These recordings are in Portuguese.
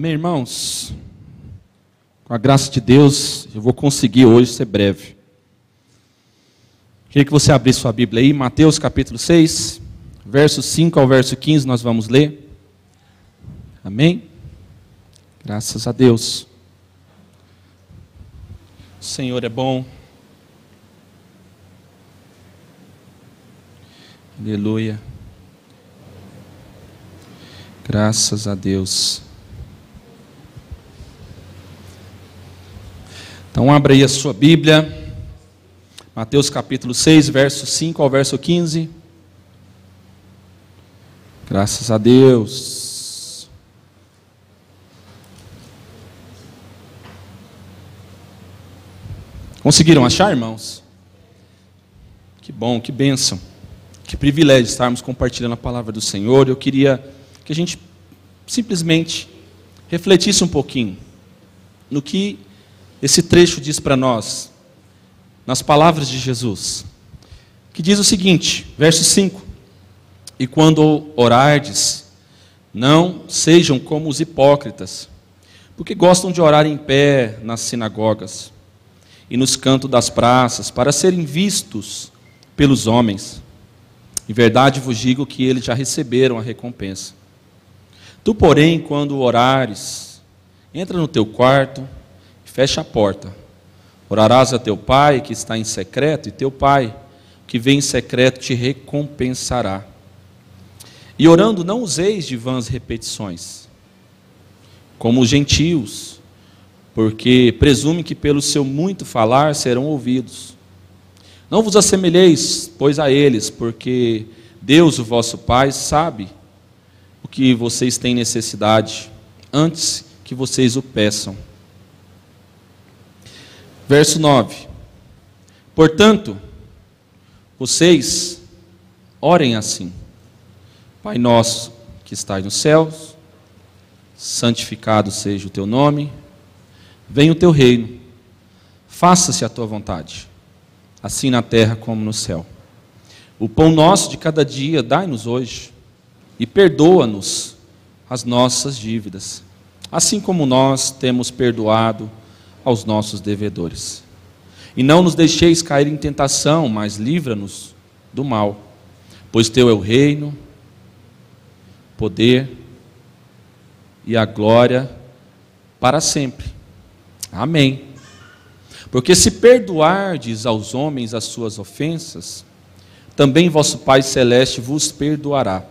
Amém, irmãos? Com a graça de Deus, eu vou conseguir hoje ser breve. Queria que você abrisse sua Bíblia aí, Mateus capítulo 6, verso 5 ao verso 15, nós vamos ler. Amém? Graças a Deus. O Senhor é bom. Aleluia. Graças a Deus. Então, abra aí a sua Bíblia, Mateus capítulo 6, verso 5 ao verso 15. Graças a Deus. Conseguiram achar, irmãos? Que bom, que bênção. Que privilégio estarmos compartilhando a palavra do Senhor. Eu queria que a gente simplesmente refletisse um pouquinho no que esse trecho diz para nós, nas palavras de Jesus, que diz o seguinte, verso 5: E quando orardes, não sejam como os hipócritas, porque gostam de orar em pé nas sinagogas e nos cantos das praças, para serem vistos pelos homens. Em verdade vos digo que eles já receberam a recompensa. Tu, porém, quando orares, entra no teu quarto, fecha a porta. Orarás a teu pai que está em secreto, e teu pai que vem em secreto te recompensará. E orando, não useis de vãs repetições, como os gentios, porque presume que pelo seu muito falar serão ouvidos. Não vos assemelheis, pois, a eles, porque Deus, o vosso Pai, sabe o que vocês têm necessidade, antes que vocês o peçam. Verso 9: Portanto, vocês orem assim: Pai nosso que estás nos céus, santificado seja o teu nome, venha o teu reino, faça-se a tua vontade, assim na terra como no céu. O pão nosso de cada dia dai-nos hoje, e perdoa-nos as nossas dívidas, assim como nós temos perdoado aos nossos devedores. E não nos deixeis cair em tentação, mas livra-nos do mal. Pois teu é o reino, poder e a glória para sempre. Amém. Porque se perdoardes aos homens as suas ofensas, também vosso Pai celeste vos perdoará.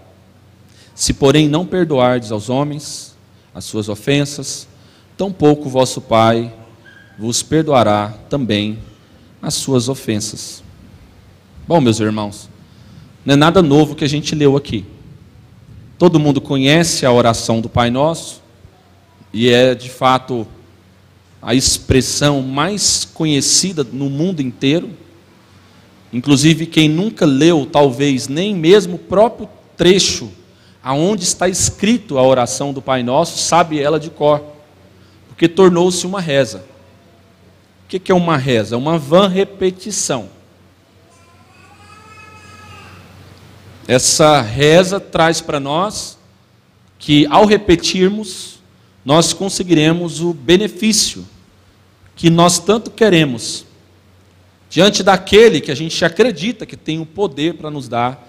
Se, porém, não perdoardes aos homens as suas ofensas, tampouco vosso Pai vos perdoará também as suas ofensas. Bom, meus irmãos, não é nada novo que a gente leu aqui. Todo mundo conhece a oração do Pai Nosso, e é de fato a expressão mais conhecida no mundo inteiro. Inclusive, quem nunca leu, talvez nem mesmo o próprio trecho aonde está escrito a oração do Pai Nosso, sabe ela de cor, porque tornou-se uma reza que, que é uma reza? Uma vã repetição. Essa reza traz para nós que, ao repetirmos, nós conseguiremos o benefício que nós tanto queremos, diante daquele que a gente acredita que tem o poder para nos dar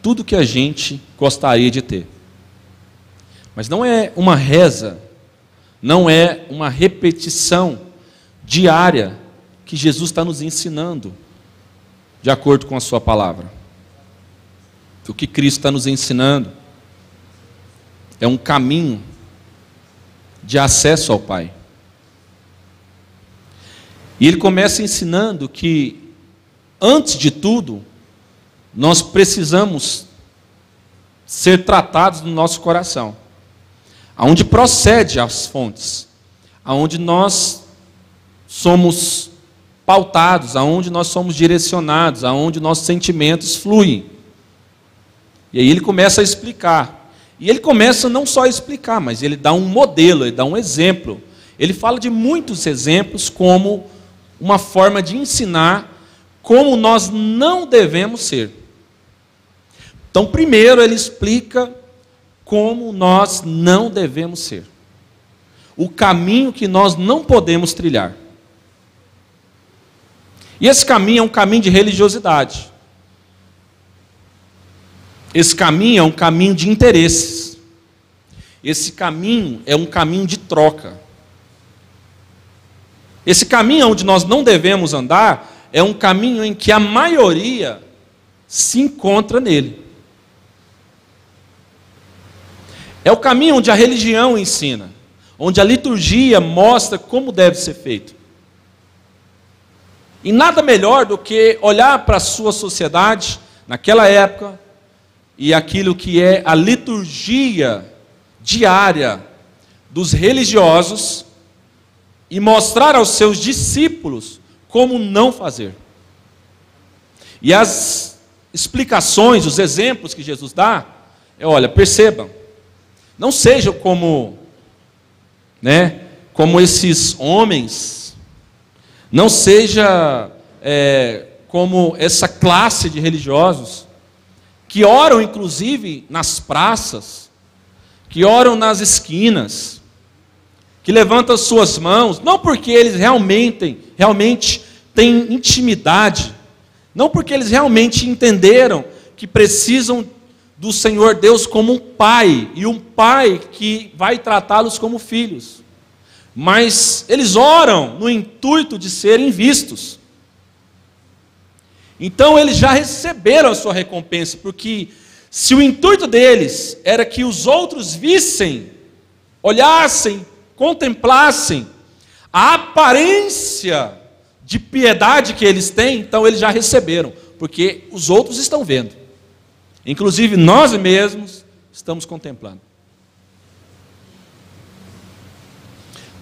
tudo que a gente gostaria de ter. Mas não é uma reza, não é uma repetição diária que Jesus está nos ensinando, de acordo com a Sua palavra. O que Cristo está nos ensinando é um caminho de acesso ao Pai. E ele começa ensinando que, antes de tudo, nós precisamos ser tratados no nosso coração, aonde procede as fontes, aonde nós somos pautados, aonde nós somos direcionados, aonde nossos sentimentos fluem. E aí ele começa a explicar. E ele começa não só a explicar, mas ele dá um modelo, ele dá um exemplo. Ele fala de muitos exemplos como uma forma de ensinar como nós não devemos ser. Então, primeiro ele explica como nós não devemos ser. o caminho que nós não podemos trilhar. E esse caminho é um caminho de religiosidade. Esse caminho é um caminho de interesses. Esse caminho é um caminho de troca. Esse caminho onde nós não devemos andar é um caminho em que a maioria se encontra nele. É o caminho onde a religião ensina, onde a liturgia mostra como deve ser feito. E nada melhor do que olhar para a sua sociedade naquela época e aquilo que é a liturgia diária dos religiosos e mostrar aos seus discípulos como não fazer. E as explicações, os exemplos que Jesus dá, é, olha, percebam, não sejam como, né, como esses homens não seja é, como essa classe de religiosos que oram, inclusive, nas praças, que oram nas esquinas, que levantam suas mãos, não porque eles realmente, realmente têm intimidade, não porque eles realmente entenderam que precisam do Senhor Deus como um pai, e um pai que vai tratá-los como filhos mas eles oram no intuito de serem vistos. Então eles já receberam a sua recompensa, porque se o intuito deles era que os outros vissem, olhassem, contemplassem a aparência de piedade que eles têm, então eles já receberam, porque os outros estão vendo. Inclusive nós mesmos estamos contemplando.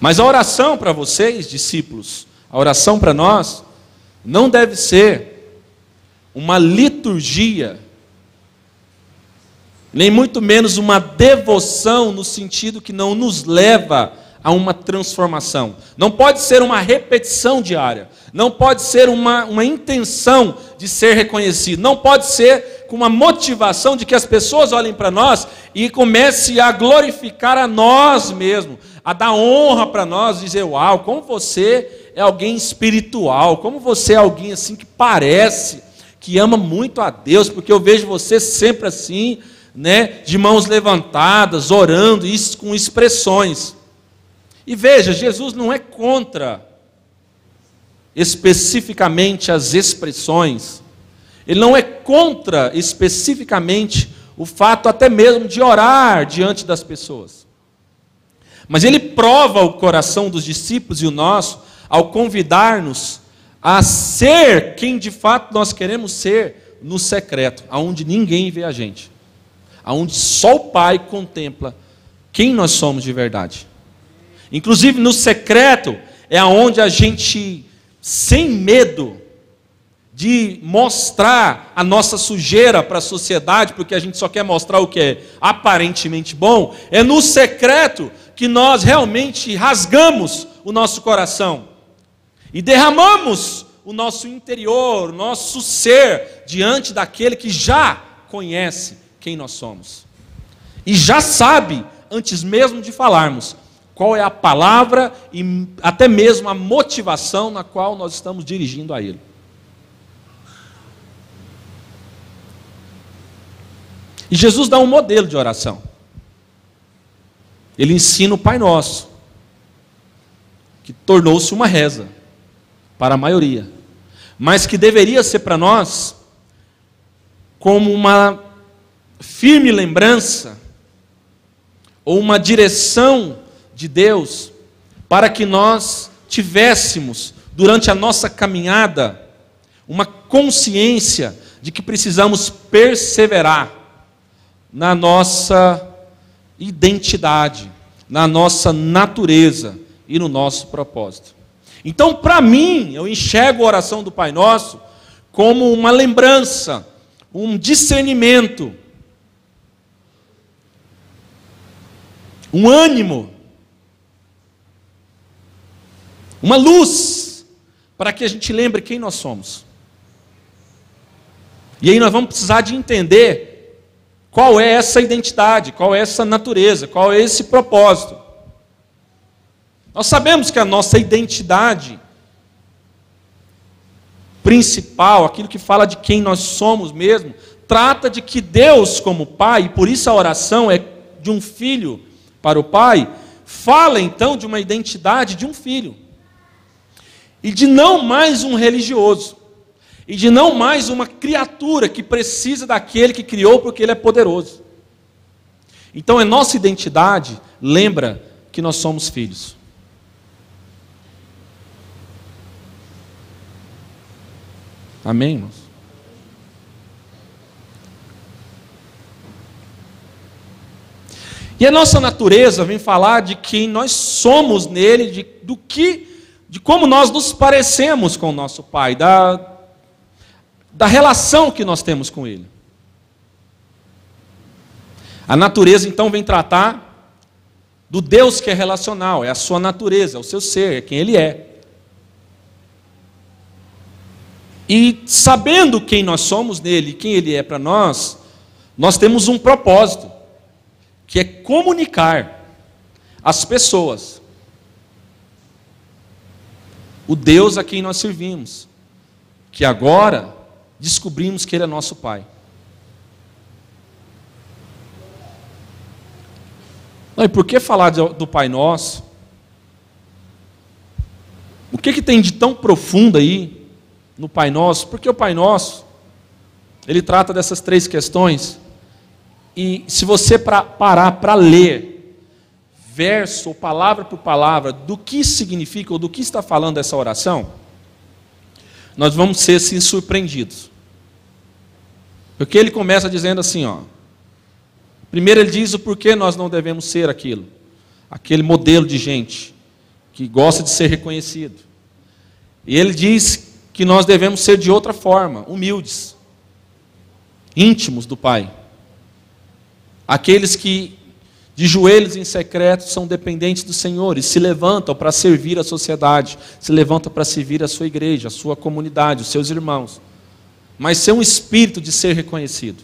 Mas a oração para vocês, discípulos, a oração para nós, não deve ser uma liturgia, nem muito menos uma devoção, no sentido que não nos leva a uma transformação. Não pode ser uma repetição diária. Não pode ser uma, uma intenção de ser reconhecido. Não pode ser com uma motivação de que as pessoas olhem para nós e comecem a glorificar a nós mesmos a dar honra para nós, dizer: Uau, como você é alguém espiritual, como você é alguém assim que parece que ama muito a Deus, porque eu vejo você sempre assim, né, de mãos levantadas, orando, isso com expressões. E veja, Jesus não é contra especificamente as expressões, ele não é contra especificamente o fato até mesmo de orar diante das pessoas. Mas ele prova o coração dos discípulos e o nosso ao convidar-nos a ser quem de fato nós queremos ser no secreto, aonde ninguém vê a gente, aonde só o Pai contempla quem nós somos de verdade. Inclusive no secreto é aonde a gente sem medo de mostrar a nossa sujeira para a sociedade, porque a gente só quer mostrar o que é aparentemente bom, é no secreto que nós realmente rasgamos o nosso coração e derramamos o nosso interior, o nosso ser diante daquele que já conhece quem nós somos e já sabe, antes mesmo de falarmos, qual é a palavra e até mesmo a motivação na qual nós estamos dirigindo a Ele. E Jesus dá um modelo de oração. Ele ensina o Pai Nosso, que tornou-se uma reza para a maioria, mas que deveria ser para nós como uma firme lembrança ou uma direção de Deus para que nós tivéssemos durante a nossa caminhada uma consciência de que precisamos perseverar na nossa identidade, na nossa natureza e no nosso propósito. Então, para mim, eu enxergo a oração do Pai Nosso como uma lembrança, um discernimento, um ânimo, uma luz, para que a gente lembre quem nós somos. E aí nós vamos precisar de entender qual é essa identidade? Qual é essa natureza? Qual é esse propósito? Nós sabemos que a nossa identidade principal, aquilo que fala de quem nós somos mesmo, trata de que Deus, como Pai, e por isso a oração é de um filho para o Pai, fala então de uma identidade de um filho. E de não mais um religioso. E de não mais uma criatura que precisa daquele que criou porque ele é poderoso. Então a nossa identidade lembra que nós somos filhos. Amém, irmãos? E a nossa natureza vem falar de quem nós somos nele, de, do que, de como nós nos parecemos com o nosso Pai, da, da relação que nós temos com ele. A natureza então vem tratar do Deus que é relacional, é a sua natureza, é o seu ser, é quem ele é. E sabendo quem nós somos nele, quem ele é para nós, nós temos um propósito, que é comunicar às pessoas o Deus a quem nós servimos, que agora descobrimos que ele é nosso Pai. Não, e por que falar do Pai Nosso? O que, que tem de tão profundo aí no Pai Nosso, porque o Pai Nosso, ele trata dessas três questões, e se você pra, parar para ler, verso ou palavra por palavra, do que significa ou do que está falando essa oração, nós vamos ser assim, surpreendidos. Porque ele começa dizendo assim, ó. Primeiro ele diz o porquê nós não devemos ser aquilo, aquele modelo de gente que gosta de ser reconhecido. E ele diz que nós devemos ser de outra forma, humildes, íntimos do Pai. Aqueles que de joelhos em secreto são dependentes do Senhor e se levantam para servir a sociedade, se levantam para servir a sua igreja, a sua comunidade, os seus irmãos. Mas ser um espírito de ser reconhecido.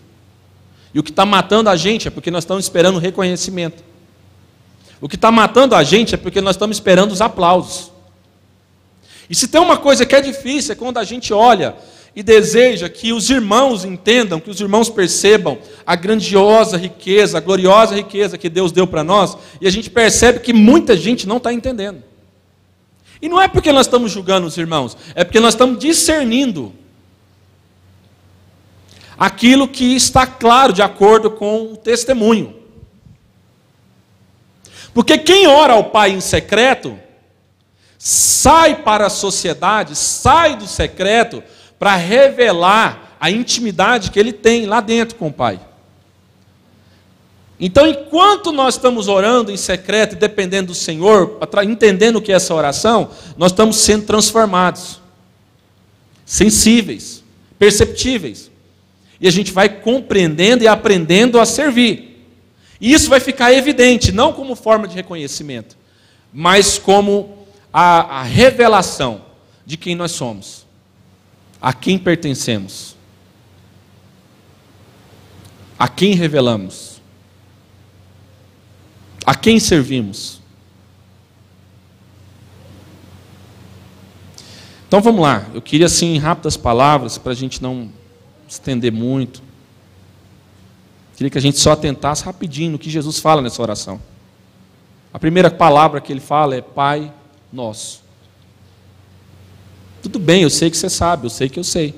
E o que está matando a gente é porque nós estamos esperando reconhecimento. O que está matando a gente é porque nós estamos esperando os aplausos. E se tem uma coisa que é difícil é quando a gente olha e deseja que os irmãos entendam, que os irmãos percebam a grandiosa riqueza, a gloriosa riqueza que Deus deu para nós, e a gente percebe que muita gente não está entendendo. E não é porque nós estamos julgando os irmãos, é porque nós estamos discernindo aquilo que está claro de acordo com o testemunho. Porque quem ora ao Pai em secreto, sai para a sociedade, sai do secreto para revelar a intimidade que ele tem lá dentro com o Pai. Então, enquanto nós estamos orando em secreto e dependendo do Senhor, entendendo o que é essa oração, nós estamos sendo transformados, sensíveis, perceptíveis. E a gente vai compreendendo e aprendendo a servir. E isso vai ficar evidente, não como forma de reconhecimento, mas como a, a revelação de quem nós somos, a quem pertencemos, a quem revelamos, a quem servimos. Então vamos lá, eu queria assim, em rápidas palavras, para a gente não estender muito. Queria que a gente só atentasse rapidinho no que Jesus fala nessa oração. A primeira palavra que ele fala é Pai nosso. Tudo bem, eu sei que você sabe, eu sei que eu sei.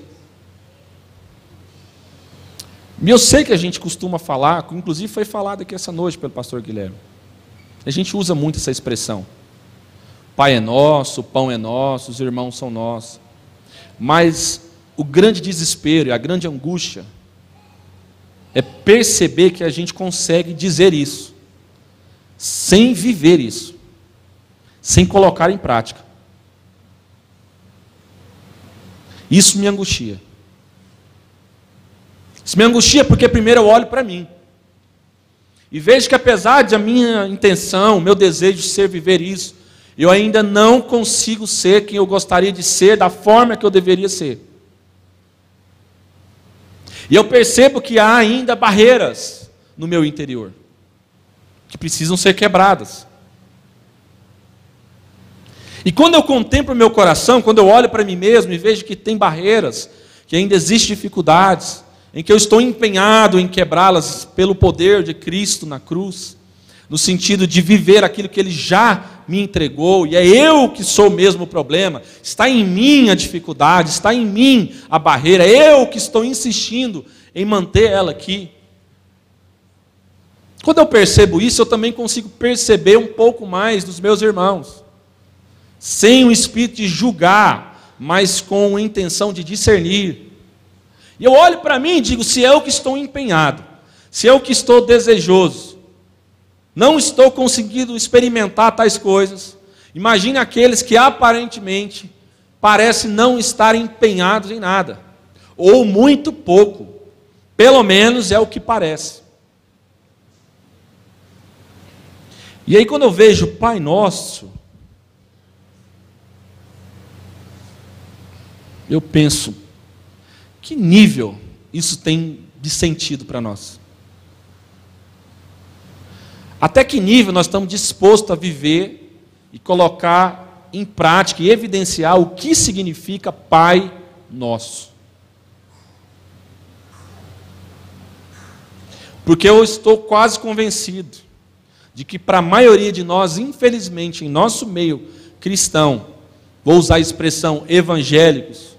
E eu sei que a gente costuma falar, inclusive foi falado aqui essa noite pelo pastor Guilherme. A gente usa muito essa expressão. Pai é nosso, o pão é nosso, os irmãos são nossos. Mas o grande desespero e a grande angústia é perceber que a gente consegue dizer isso, sem viver isso sem colocar em prática. Isso me angustia. Isso me angustia porque primeiro eu olho para mim. E vejo que apesar de a minha intenção, meu desejo de ser viver isso, eu ainda não consigo ser quem eu gostaria de ser, da forma que eu deveria ser. E eu percebo que há ainda barreiras no meu interior, que precisam ser quebradas. E quando eu contemplo meu coração, quando eu olho para mim mesmo e vejo que tem barreiras, que ainda existem dificuldades, em que eu estou empenhado em quebrá-las pelo poder de Cristo na cruz, no sentido de viver aquilo que Ele já me entregou, e é eu que sou mesmo o problema, está em mim a dificuldade, está em mim a barreira, é eu que estou insistindo em manter ela aqui. Quando eu percebo isso, eu também consigo perceber um pouco mais dos meus irmãos, sem o espírito de julgar, mas com a intenção de discernir. E eu olho para mim e digo: se é eu que estou empenhado, se é eu que estou desejoso, não estou conseguindo experimentar tais coisas, imagine aqueles que aparentemente parecem não estar empenhados em nada, ou muito pouco, pelo menos é o que parece. E aí, quando eu vejo Pai Nosso, eu penso, que nível isso tem de sentido para nós? Até que nível nós estamos dispostos a viver e colocar em prática e evidenciar o que significa Pai Nosso? Porque eu estou quase convencido de que para a maioria de nós, infelizmente, em nosso meio cristão, vou usar a expressão evangélicos,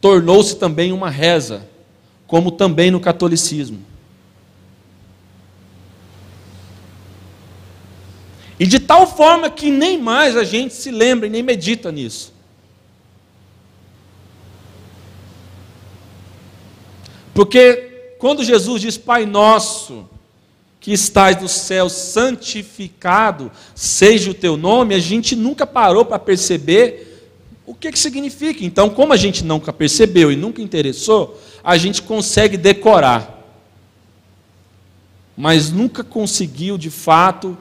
tornou-se também uma reza, como também no catolicismo. E de tal forma que nem mais a gente se lembra e nem medita nisso. Porque quando Jesus diz Pai Nosso, que estás no céu, santificado seja o teu nome, a gente nunca parou para perceber o que, que significa. Então, como a gente nunca percebeu e nunca interessou, a gente consegue decorar, mas nunca conseguiu de fato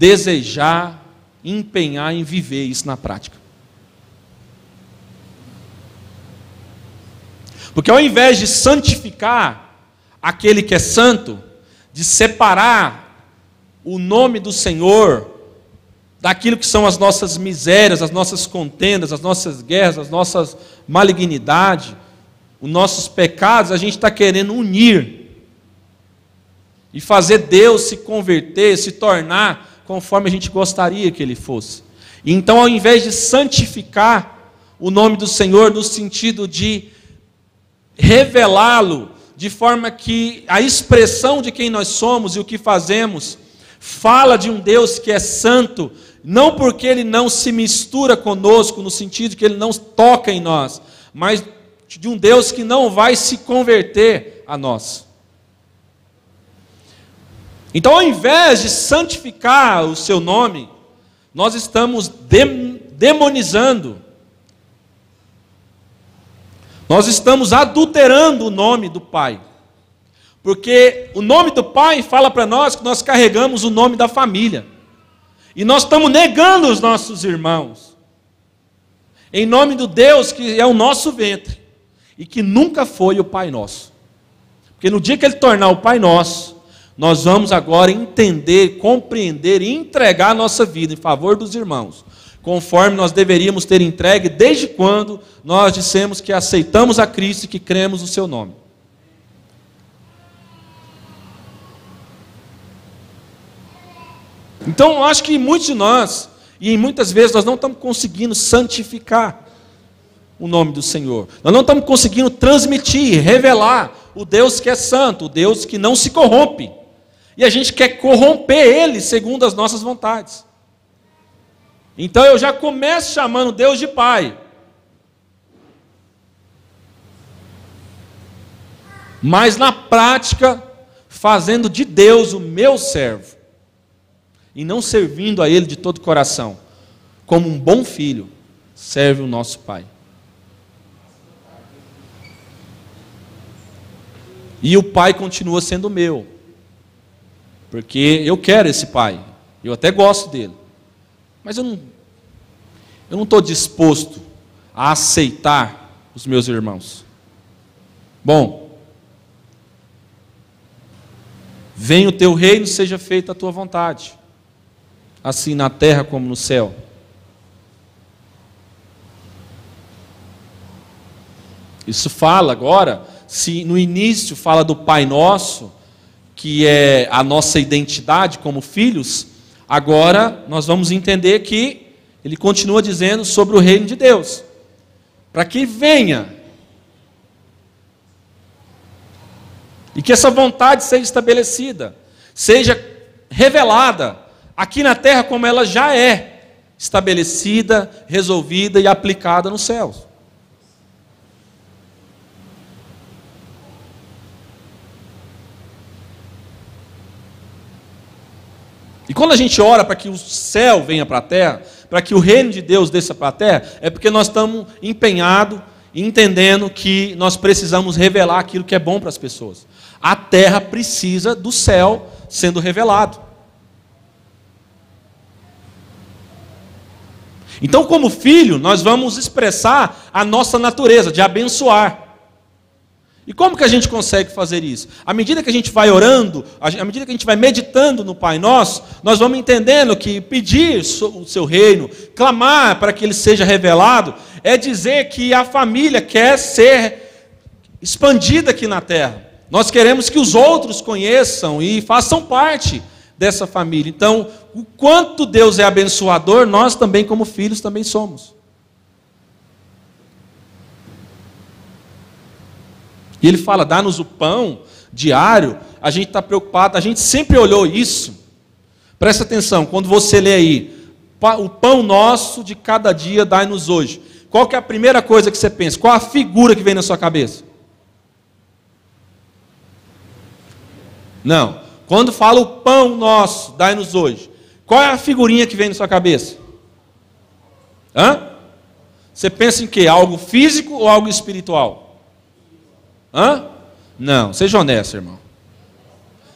desejar, empenhar em viver isso na prática. Porque ao invés de santificar aquele que é santo, de separar o nome do Senhor daquilo que são as nossas misérias, as nossas contendas, as nossas guerras, as nossas malignidades, os nossos pecados, a gente está querendo unir e fazer Deus se converter, se tornar conforme a gente gostaria que ele fosse. Então, ao invés de santificar o nome do Senhor no sentido de revelá-lo de forma que a expressão de quem nós somos e o que fazemos fala de um Deus que é santo, não porque ele não se mistura conosco, no sentido que ele não toca em nós, mas de um Deus que não vai se converter a nós. Então, ao invés de santificar o seu nome, nós estamos demonizando nós estamos adulterando o nome do Pai. Porque o nome do Pai fala para nós que nós carregamos o nome da família. E nós estamos negando os nossos irmãos. Em nome do Deus que é o nosso ventre. E que nunca foi o Pai nosso. Porque no dia que Ele tornar o Pai nosso, nós vamos agora entender, compreender e entregar a nossa vida em favor dos irmãos conforme nós deveríamos ter entregue desde quando nós dissemos que aceitamos a Cristo e que cremos no seu nome. Então, eu acho que muitos de nós, e muitas vezes nós não estamos conseguindo santificar o nome do Senhor. Nós não estamos conseguindo transmitir, revelar o Deus que é santo, o Deus que não se corrompe. E a gente quer corromper ele segundo as nossas vontades. Então eu já começo chamando Deus de Pai. Mas na prática, fazendo de Deus o meu servo. E não servindo a Ele de todo o coração. Como um bom filho, serve o nosso Pai. E o Pai continua sendo meu. Porque eu quero esse pai, eu até gosto dele. Mas eu não eu não estou disposto a aceitar os meus irmãos. Bom, venha o teu reino, seja feita a tua vontade, assim na terra como no céu. Isso fala agora, se no início fala do Pai Nosso, que é a nossa identidade como filhos, agora nós vamos entender que ele continua dizendo sobre o reino de Deus. Para que venha e que essa vontade seja estabelecida, seja revelada aqui na terra como ela já é estabelecida, resolvida e aplicada nos céus. E quando a gente ora para que o céu venha para a terra, para que o reino de Deus desça para a terra, é porque nós estamos empenhados, entendendo que nós precisamos revelar aquilo que é bom para as pessoas. A terra precisa do céu sendo revelado. Então, como filho, nós vamos expressar a nossa natureza de abençoar. E como que a gente consegue fazer isso? À medida que a gente vai orando, à medida que a gente vai meditando no Pai Nosso, nós vamos entendendo que pedir o seu reino, clamar para que ele seja revelado, é dizer que a família quer ser expandida aqui na terra. Nós queremos que os outros conheçam e façam parte dessa família. Então, o quanto Deus é abençoador, nós também como filhos também somos. E ele fala: dá-nos o pão diário. A gente está preocupado, a gente sempre olhou isso. Presta atenção, quando você lê aí, o pão nosso de cada dia dai-nos hoje. Qual que é a primeira coisa que você pensa? Qual a figura que vem na sua cabeça? Não. Quando fala o pão nosso, dai-nos hoje. Qual é a figurinha que vem na sua cabeça? Hã? Você pensa em quê? Algo físico ou algo espiritual? Hã? Não, seja honesto, irmão.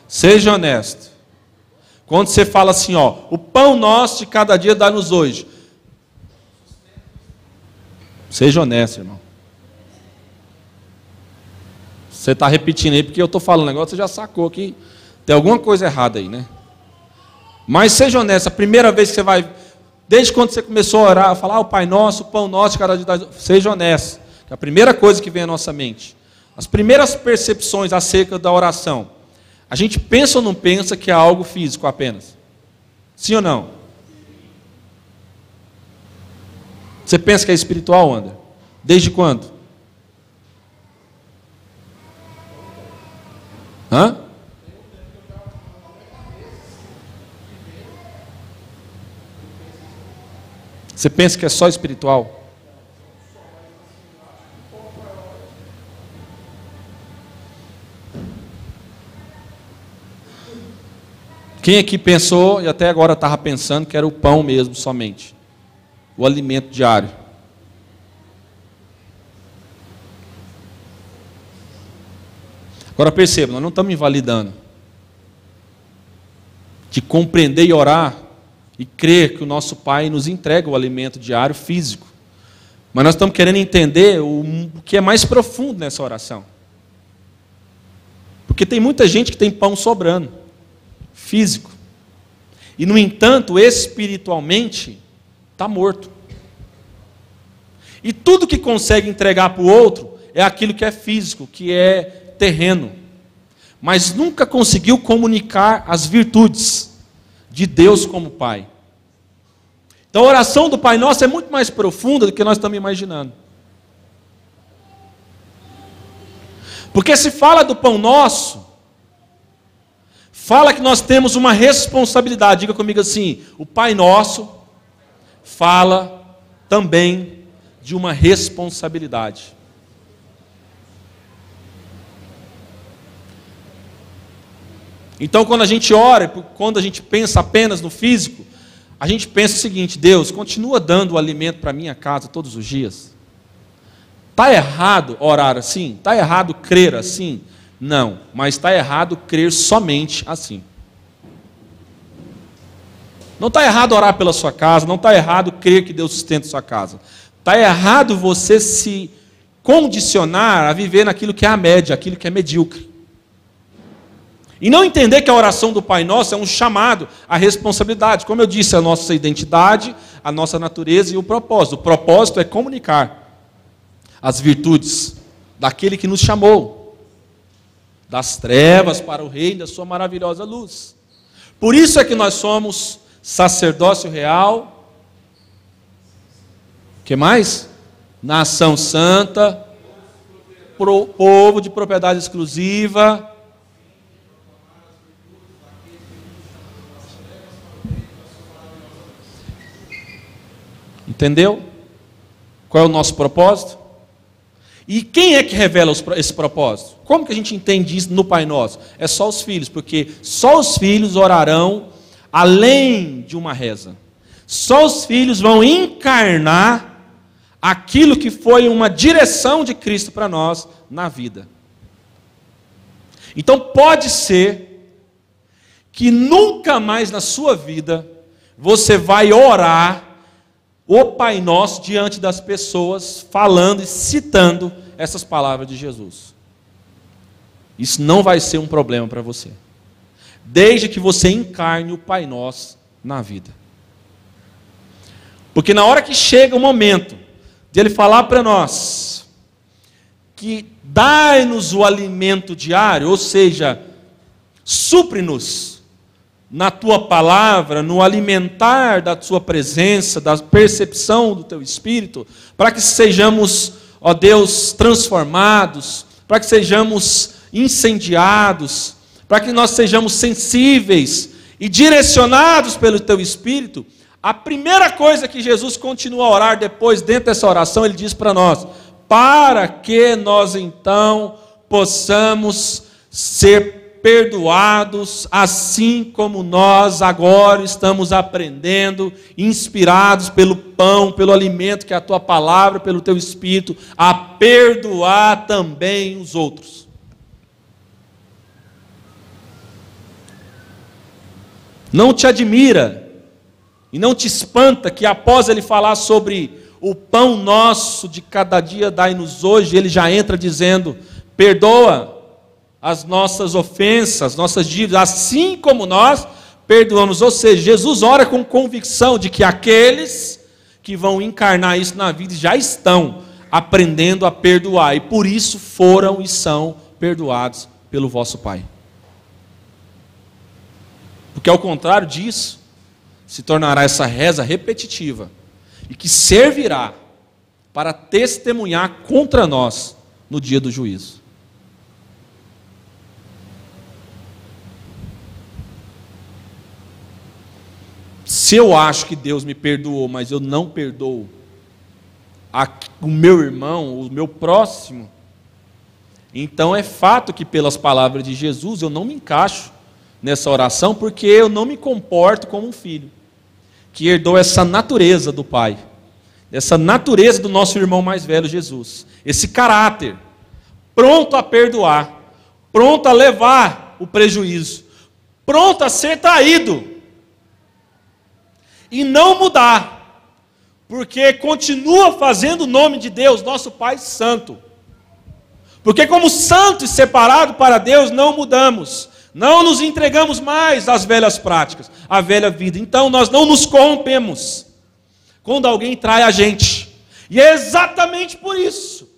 Seja honesto. Quando você fala assim, ó, o pão nosso de cada dia dá-nos hoje. Seja honesto, irmão. Você está repetindo aí porque eu estou falando negócio, você já sacou que tem alguma coisa errada aí, né? Mas seja honesto, a primeira vez que você vai, desde quando você começou a orar, falar, ah, o Pai Nosso, o Pão Nosso, de cada dia, seja honesto. Que a primeira coisa que vem à nossa mente as primeiras percepções acerca da oração, a gente pensa ou não pensa que é algo físico apenas? Sim ou não? Você pensa que é espiritual, André? Desde quando? Hã? Você pensa que é só espiritual? Quem aqui pensou e até agora estava pensando que era o pão mesmo somente? O alimento diário. Agora perceba, nós não estamos invalidando. De compreender e orar e crer que o nosso Pai nos entrega o alimento diário físico. Mas nós estamos querendo entender o que é mais profundo nessa oração. Porque tem muita gente que tem pão sobrando físico. E, no entanto, espiritualmente, está morto. E tudo que consegue entregar para o outro é aquilo que é físico, que é terreno. Mas nunca conseguiu comunicar as virtudes de Deus como Pai. Então a oração do Pai Nosso é muito mais profunda do que nós estamos imaginando. Porque se fala do pão nosso, fala que nós temos uma responsabilidade. Diga comigo assim: o Pai Nosso fala também de uma responsabilidade. Então, quando a gente ora, quando a gente pensa apenas no físico, a gente pensa o seguinte: Deus, continua dando o alimento para minha casa todos os dias. Está errado orar assim? Está errado crer assim? Não, mas está errado crer somente assim. Não está errado orar pela sua casa, não está errado crer que Deus sustenta sua casa. Está errado você se condicionar a viver naquilo que é a média, aquilo que é medíocre. E não entender que a oração do Pai Nosso é um chamado à responsabilidade. Como eu disse, a nossa identidade, a nossa natureza e o propósito. O propósito é comunicar as virtudes daquele que nos chamou das trevas para o reino da sua maravilhosa luz. Por isso é que nós somos sacerdócio real. Que mais? Nação santa, pro, povo de propriedade exclusiva. Entendeu? Qual é o nosso propósito? E quem é que revela esse propósito? Como que a gente entende isso no Pai Nosso? É só os filhos, porque só os filhos orarão além de uma reza. Só os filhos vão encarnar aquilo que foi uma direção de Cristo para nós na vida. Então pode ser que nunca mais na sua vida você vai orar o Pai Nosso diante das pessoas, falando e citando essas palavras de Jesus. Isso não vai ser um problema para você, desde que você encarne o Pai Nosso na vida. Porque na hora que chega o momento de Ele falar para nós que dai-nos o alimento diário, ou seja, supre-nos na tua palavra, no alimentar da tua presença, da percepção do teu espírito, para que sejamos, ó Deus, transformados, para que sejamos incendiados, para que nós sejamos sensíveis e direcionados pelo teu espírito. A primeira coisa que Jesus continua a orar depois, dentro dessa oração, ele diz para nós: para que nós então possamos ser perdoados, assim como nós agora estamos aprendendo, inspirados pelo pão, pelo alimento que é a tua palavra, pelo teu espírito, a perdoar também os outros. Não te admira e não te espanta que após ele falar sobre o pão nosso de cada dia dai-nos hoje, ele já entra dizendo: perdoa as nossas ofensas, nossas dívidas, assim como nós perdoamos. Ou seja, Jesus ora com convicção de que aqueles que vão encarnar isso na vida já estão aprendendo a perdoar e por isso foram e são perdoados pelo vosso Pai. Porque ao contrário disso, se tornará essa reza repetitiva e que servirá para testemunhar contra nós no dia do juízo. Se eu acho que Deus me perdoou, mas eu não perdoo a, o meu irmão, o meu próximo, então é fato que, pelas palavras de Jesus, eu não me encaixo nessa oração, porque eu não me comporto como um filho que herdou essa natureza do Pai, essa natureza do nosso irmão mais velho, Jesus, esse caráter, pronto a perdoar, pronto a levar o prejuízo, pronto a ser traído e não mudar, porque continua fazendo o nome de Deus, nosso Pai Santo. Porque, como santo e separado para Deus, não mudamos, não nos entregamos mais às velhas práticas, à velha vida. Então, nós não nos corrompemos quando alguém trai a gente. E é exatamente por isso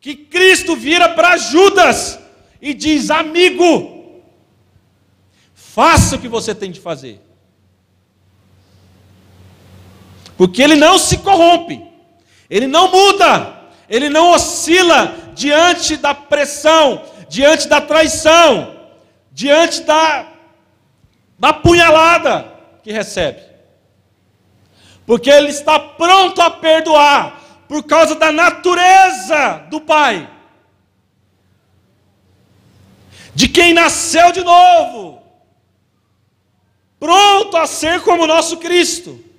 que Cristo vira para Judas e diz: Amigo, faça o que você tem de fazer. Porque ele não se corrompe, ele não muda, ele não oscila diante da pressão, diante da traição, diante da, da punhalada que recebe. Porque ele está pronto a perdoar, por causa da natureza do Pai, de quem nasceu de novo, pronto a ser como nosso Cristo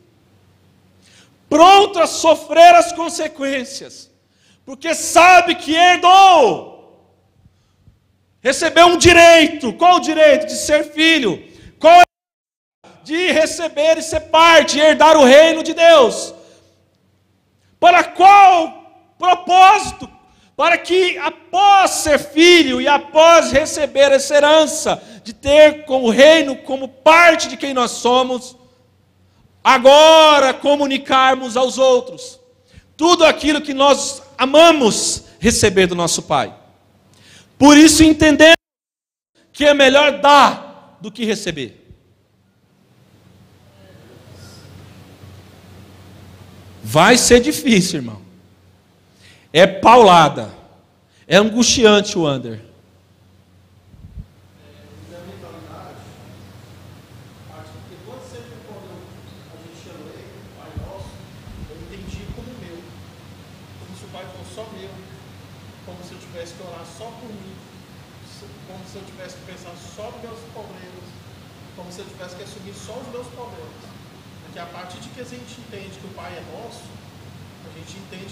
pronto a sofrer as consequências, porque sabe que herdou, recebeu um direito. Qual o direito? De ser filho. Qual é de receber e ser parte, herdar o reino de Deus. Para qual propósito? Para que após ser filho e após receber essa herança, de ter como reino, como parte de quem nós somos, agora comunicarmos aos outros tudo aquilo que nós amamos receber do nosso Pai. Por isso entendemos que é melhor dar do que receber. Vai ser difícil, irmão. É paulada. É angustiante o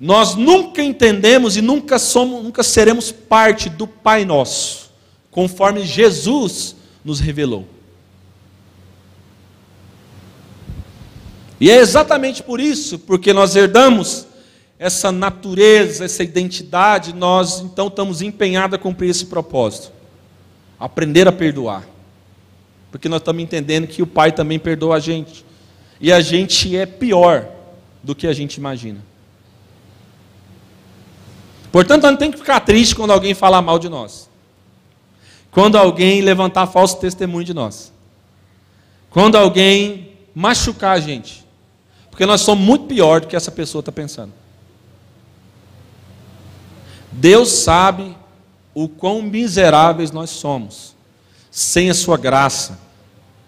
nós nunca entendemos e nunca somos, nunca seremos parte do Pai Nosso, conforme Jesus nos revelou. E é exatamente por isso, porque nós herdamos essa natureza, essa identidade, nós então estamos empenhados a cumprir esse propósito. Aprender a perdoar. Porque nós estamos entendendo que o Pai também perdoa a gente. E a gente é pior do que a gente imagina. Portanto, não tem que ficar triste quando alguém falar mal de nós. Quando alguém levantar falso testemunho de nós. Quando alguém machucar a gente. Porque nós somos muito pior do que essa pessoa está pensando. Deus sabe o quão miseráveis nós somos, sem a sua graça,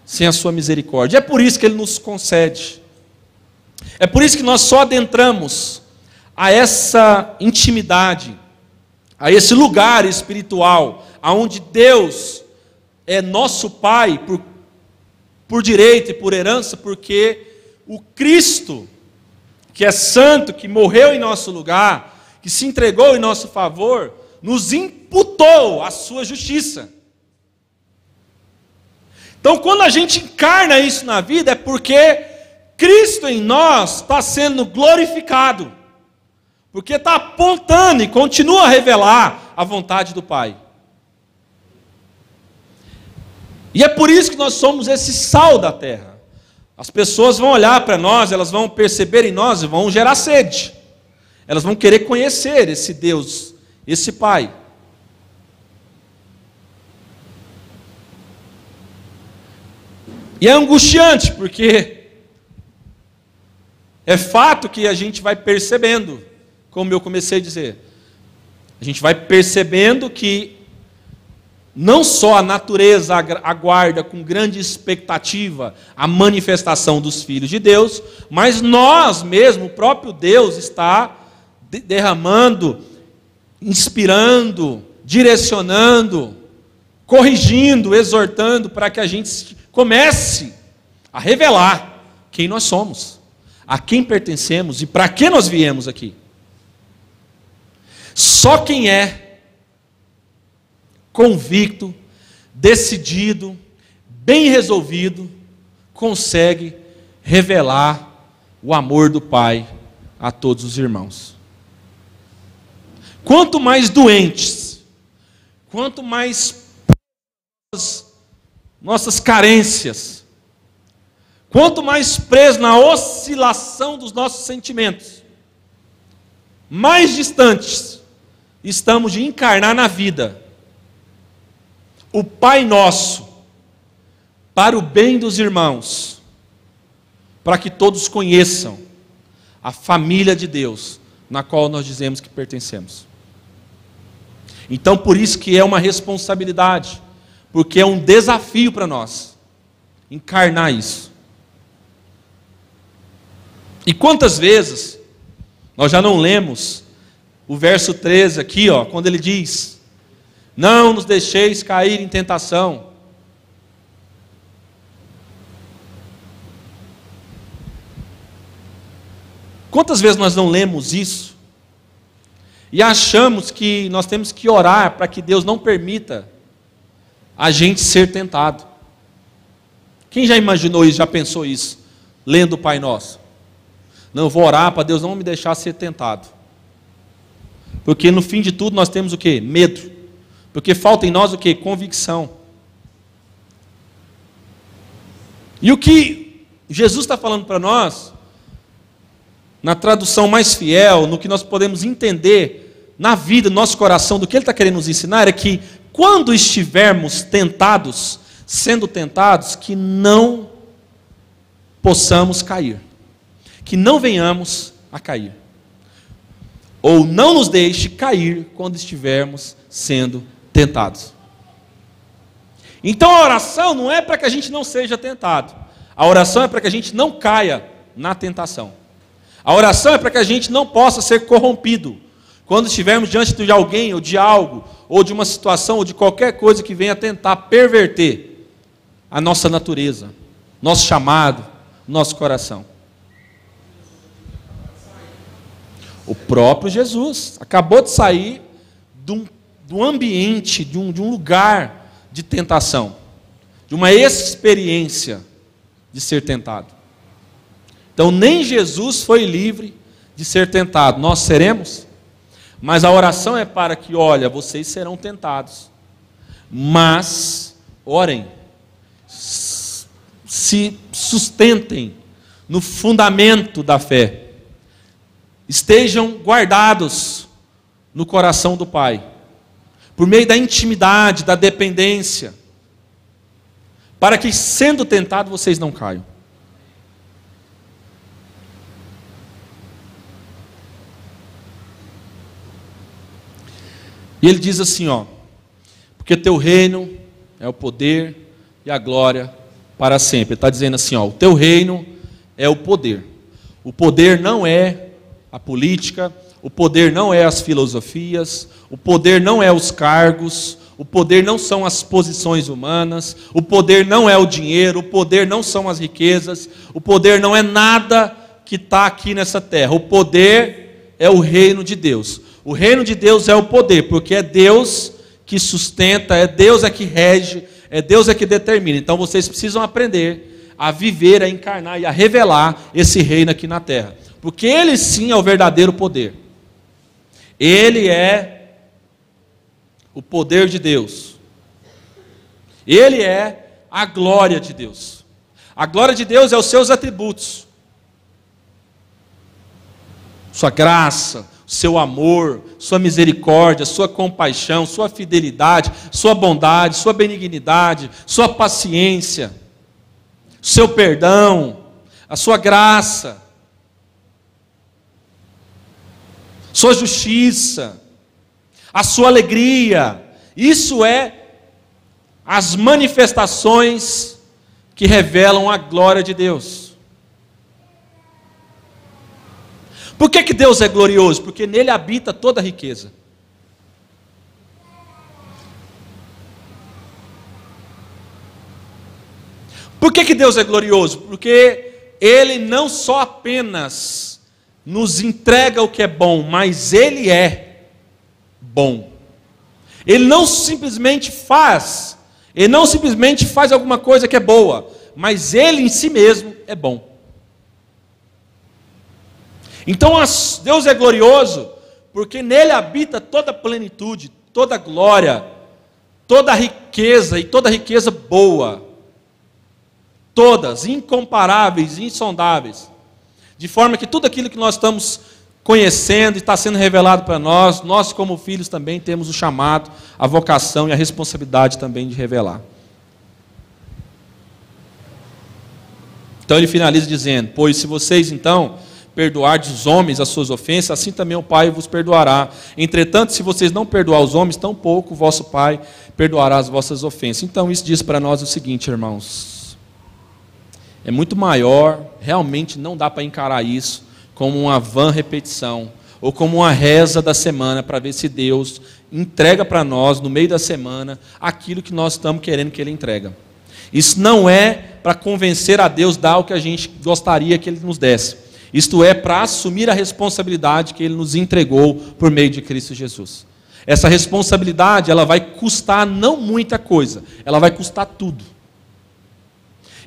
sem a sua misericórdia. É por isso que Ele nos concede. É por isso que nós só adentramos a essa intimidade, a esse lugar espiritual, aonde Deus é nosso Pai por, por direito e por herança, porque o Cristo, que é santo, que morreu em nosso lugar, que se entregou em nosso favor, nos imputou a sua justiça. Então, quando a gente encarna isso na vida, é porque Cristo em nós está sendo glorificado, porque está apontando e continua a revelar a vontade do Pai. E é por isso que nós somos esse sal da terra. As pessoas vão olhar para nós, elas vão perceber em nós e vão gerar sede. Elas vão querer conhecer esse Deus, esse Pai. E é angustiante, porque é fato que a gente vai percebendo, como eu comecei a dizer, a gente vai percebendo que não só a natureza aguarda com grande expectativa a manifestação dos filhos de Deus, mas nós mesmo, o próprio Deus está derramando, inspirando, direcionando, corrigindo, exortando para que a gente comece a revelar quem nós somos, a quem pertencemos e para que nós viemos aqui. Só quem é convicto, decidido, bem resolvido, consegue revelar o amor do Pai a todos os irmãos. Quanto mais doentes, quanto mais nossas carências, quanto mais presos na oscilação dos nossos sentimentos, mais distantes estamos de encarnar na vida o Pai Nosso, para o bem dos irmãos, para que todos conheçam a família de Deus, na qual nós dizemos que pertencemos. Então, por isso que é uma responsabilidade, porque é um desafio para nós encarnar isso. E quantas vezes nós já não lemos o verso 13 aqui, ó, quando ele diz: não nos deixeis cair em tentação. Quantas vezes nós não lemos isso? E achamos que nós temos que orar para que Deus não permita a gente ser tentado. Quem já imaginou isso, já pensou isso, lendo o Pai Nosso? Não, vou orar para Deus não me deixar ser tentado. Porque no fim de tudo nós temos o que? Medo. Porque falta em nós o que? Convicção. E o que Jesus está falando para nós, na tradução mais fiel, no que nós podemos entender na vida, no nosso coração, do que Ele está querendo nos ensinar, é que quando estivermos tentados, sendo tentados, que não possamos cair, que não venhamos a cair, ou não nos deixe cair quando estivermos sendo tentados. Então a oração não é para que a gente não seja tentado, a oração é para que a gente não caia na tentação. A oração é para que a gente não possa ser corrompido. Quando estivermos diante de alguém ou de algo ou de uma situação, ou de qualquer coisa que venha tentar perverter a nossa natureza, nosso chamado, nosso coração. O próprio Jesus acabou de sair de um, de um ambiente, de um, de um lugar de tentação, de uma experiência de ser tentado. Então, nem Jesus foi livre de ser tentado, nós seremos? Mas a oração é para que, olha, vocês serão tentados. Mas orem. Se sustentem no fundamento da fé. Estejam guardados no coração do Pai. Por meio da intimidade, da dependência. Para que, sendo tentado, vocês não caiam. E ele diz assim, ó: Porque teu reino é o poder e a glória para sempre. Ele está dizendo assim, ó, o teu reino é o poder. O poder não é a política, o poder não é as filosofias, o poder não é os cargos, o poder não são as posições humanas, o poder não é o dinheiro, o poder não são as riquezas, o poder não é nada que está aqui nessa terra. O poder é o reino de Deus. O reino de Deus é o poder, porque é Deus que sustenta, é Deus é que rege, é Deus é que determina. Então vocês precisam aprender a viver, a encarnar e a revelar esse reino aqui na terra. Porque ele sim é o verdadeiro poder. Ele é o poder de Deus. Ele é a glória de Deus. A glória de Deus é os seus atributos. Sua graça, seu amor, sua misericórdia, sua compaixão, sua fidelidade, sua bondade, sua benignidade, sua paciência, seu perdão, a sua graça, sua justiça, a sua alegria. Isso é as manifestações que revelam a glória de Deus. Por que, que Deus é glorioso? Porque nele habita toda a riqueza. Por que, que Deus é glorioso? Porque Ele não só apenas nos entrega o que é bom, mas Ele é bom. Ele não simplesmente faz, Ele não simplesmente faz alguma coisa que é boa, mas Ele em si mesmo é bom. Então Deus é glorioso, porque nele habita toda a plenitude, toda a glória, toda a riqueza e toda a riqueza boa. Todas, incomparáveis, insondáveis. De forma que tudo aquilo que nós estamos conhecendo e está sendo revelado para nós, nós, como filhos, também temos o chamado, a vocação e a responsabilidade também de revelar. Então ele finaliza dizendo: Pois se vocês então perdoar os homens as suas ofensas, assim também o Pai vos perdoará. Entretanto, se vocês não perdoar os homens, tampouco o vosso Pai perdoará as vossas ofensas. Então, isso diz para nós o seguinte, irmãos: é muito maior, realmente não dá para encarar isso como uma vã repetição ou como uma reza da semana para ver se Deus entrega para nós no meio da semana aquilo que nós estamos querendo que Ele entrega. Isso não é para convencer a Deus dar o que a gente gostaria que Ele nos desse. Isto é, para assumir a responsabilidade que ele nos entregou por meio de Cristo Jesus. Essa responsabilidade, ela vai custar não muita coisa, ela vai custar tudo.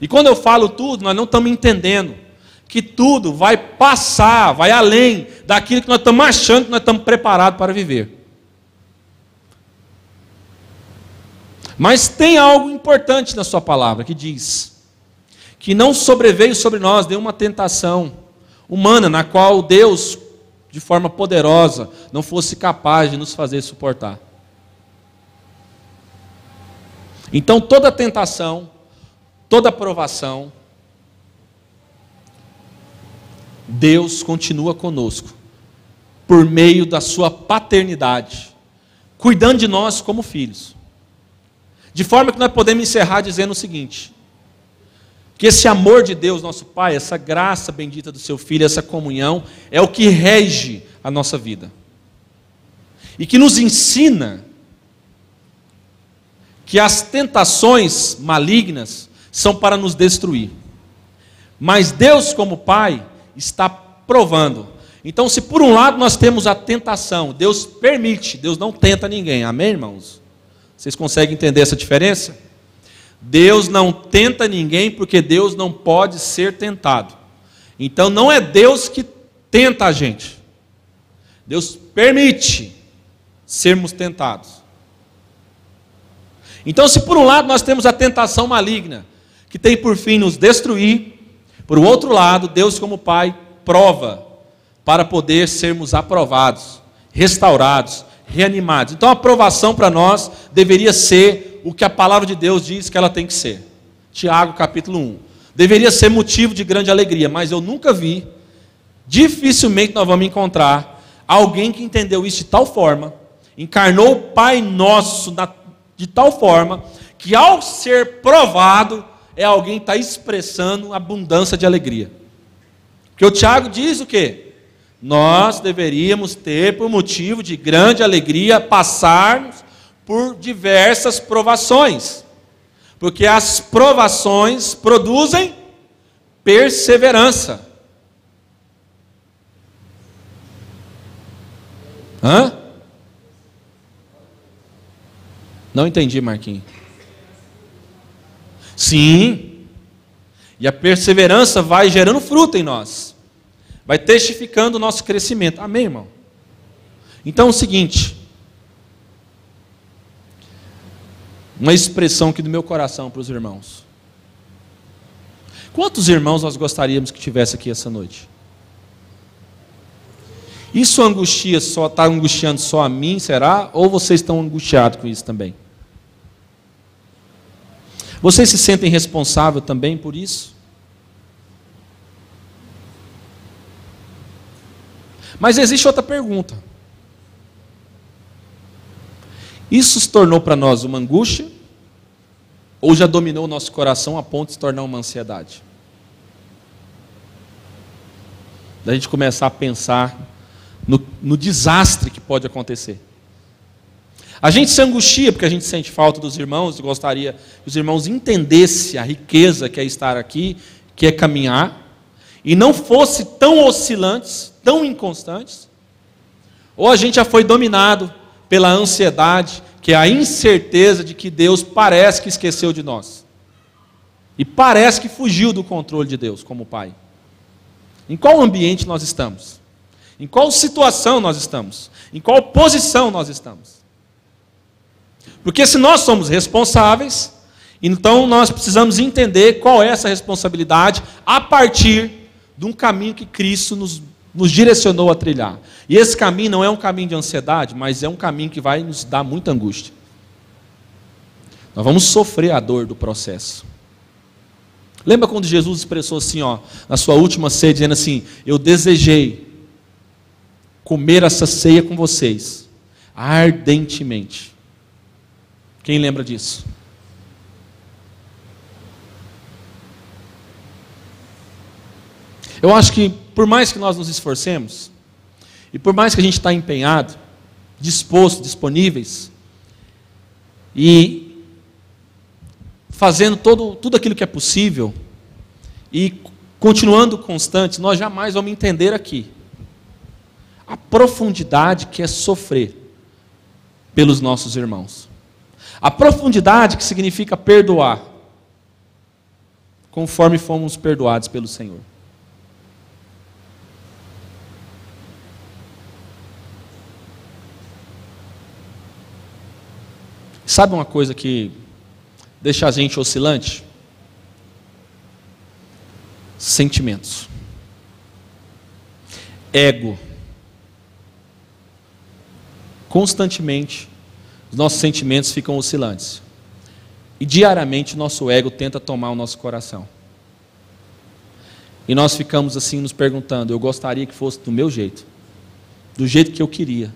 E quando eu falo tudo, nós não estamos entendendo que tudo vai passar, vai além daquilo que nós estamos achando que nós estamos preparados para viver. Mas tem algo importante na sua palavra que diz que não sobreveio sobre nós nenhuma tentação humana na qual Deus, de forma poderosa, não fosse capaz de nos fazer suportar. Então toda tentação, toda provação, Deus continua conosco, por meio da Sua paternidade, cuidando de nós como filhos. De forma que nós podemos encerrar dizendo o seguinte: que esse amor de Deus, nosso Pai, essa graça bendita do Seu Filho, essa comunhão, é o que rege a nossa vida. E que nos ensina que as tentações malignas são para nos destruir. Mas Deus, como Pai, está provando. Então, se por um lado nós temos a tentação, Deus permite, Deus não tenta ninguém. Amém, irmãos? Vocês conseguem entender essa diferença? Deus não tenta ninguém porque Deus não pode ser tentado. Então não é Deus que tenta a gente. Deus permite sermos tentados. Então, se por um lado nós temos a tentação maligna, que tem por fim nos destruir, por outro lado, Deus, como Pai, prova para poder sermos aprovados, restaurados, reanimados. Então, a aprovação para nós deveria ser o que a palavra de Deus diz que ela tem que ser. Tiago, capítulo 1. Deveria ser motivo de grande alegria, mas eu nunca vi, dificilmente nós vamos encontrar alguém que entendeu isso de tal forma, encarnou o Pai Nosso de tal forma, que ao ser provado, é alguém está expressando abundância de alegria. Porque o Tiago diz o quê? Nós deveríamos ter por motivo de grande alegria passarmos por diversas provações. Porque as provações produzem perseverança. Hã? Não entendi, Marquinhos. Sim. E a perseverança vai gerando fruto em nós. Vai testificando o nosso crescimento. Amém, irmão? Então é o seguinte. Uma expressão aqui do meu coração para os irmãos. Quantos irmãos nós gostaríamos que tivesse aqui essa noite? Isso angustia só, está angustiando só a mim, será? Ou vocês estão angustiados com isso também? Vocês se sentem responsável também por isso? Mas existe outra pergunta. Isso se tornou para nós uma angústia? Ou já dominou o nosso coração a ponto de se tornar uma ansiedade? Da gente começar a pensar no, no desastre que pode acontecer. A gente se angustia porque a gente sente falta dos irmãos gostaria que os irmãos entendessem a riqueza que é estar aqui, que é caminhar, e não fosse tão oscilantes, tão inconstantes. Ou a gente já foi dominado pela ansiedade, que é a incerteza de que Deus parece que esqueceu de nós. E parece que fugiu do controle de Deus como Pai. Em qual ambiente nós estamos? Em qual situação nós estamos? Em qual posição nós estamos? Porque se nós somos responsáveis, então nós precisamos entender qual é essa responsabilidade a partir de um caminho que Cristo nos, nos direcionou a trilhar. E esse caminho não é um caminho de ansiedade, mas é um caminho que vai nos dar muita angústia. Nós vamos sofrer a dor do processo. Lembra quando Jesus expressou assim, ó, na sua última ceia, dizendo assim: Eu desejei comer essa ceia com vocês, ardentemente. Quem lembra disso? Eu acho que, por mais que nós nos esforcemos, e por mais que a gente está empenhado, disposto, disponíveis, e fazendo todo, tudo aquilo que é possível, e continuando constantes, nós jamais vamos entender aqui a profundidade que é sofrer pelos nossos irmãos. A profundidade que significa perdoar, conforme fomos perdoados pelo Senhor. Sabe uma coisa que deixa a gente oscilante? Sentimentos. Ego. Constantemente, os nossos sentimentos ficam oscilantes. E diariamente, nosso ego tenta tomar o nosso coração. E nós ficamos assim nos perguntando: eu gostaria que fosse do meu jeito, do jeito que eu queria.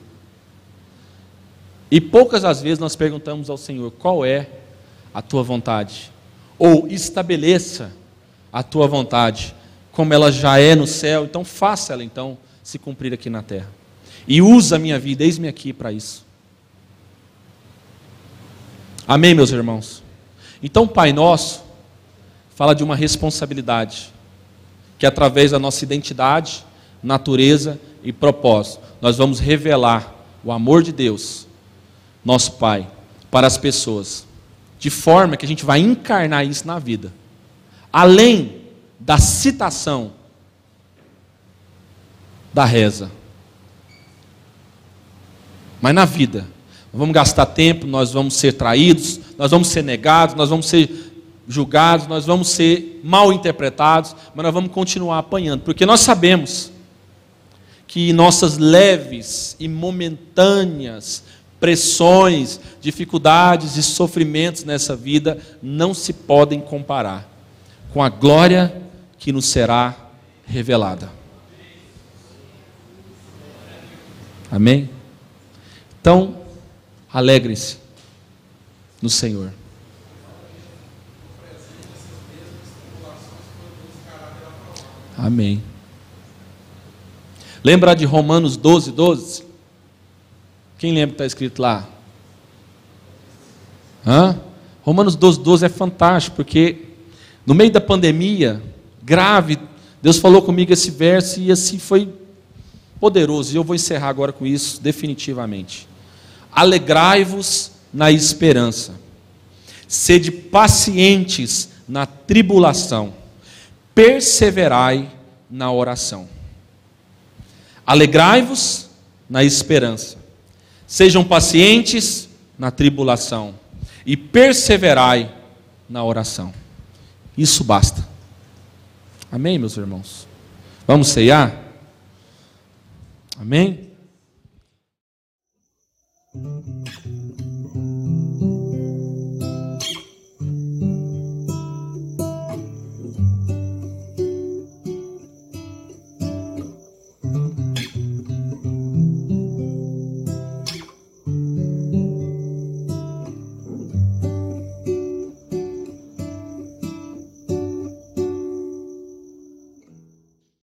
E poucas as vezes nós perguntamos ao Senhor: qual é a tua vontade? Ou estabeleça a tua vontade, como ela já é no céu, então faça ela então se cumprir aqui na terra. E usa a minha vida, eis-me aqui para isso. Amém, meus irmãos? Então, Pai Nosso fala de uma responsabilidade, que através da nossa identidade, natureza e propósito, nós vamos revelar o amor de Deus nosso Pai, para as pessoas, de forma que a gente vai encarnar isso na vida. Além da citação da reza. Mas na vida, vamos gastar tempo, nós vamos ser traídos, nós vamos ser negados, nós vamos ser julgados, nós vamos ser mal interpretados, mas nós vamos continuar apanhando, porque nós sabemos que nossas leves e momentâneas pressões, dificuldades e sofrimentos nessa vida não se podem comparar com a glória que nos será revelada. Amém? Então, alegrem-se no Senhor. Amém. Lembra de Romanos 12, 12? Quem lembra que está escrito lá? Hã? Romanos 12, 12 é fantástico, porque no meio da pandemia grave, Deus falou comigo esse verso e assim foi poderoso. E eu vou encerrar agora com isso definitivamente. Alegrai-vos na esperança, sede pacientes na tribulação, perseverai na oração. Alegrai-vos na esperança, Sejam pacientes na tribulação e perseverai na oração. Isso basta. Amém, meus irmãos? Vamos ceiar? Amém?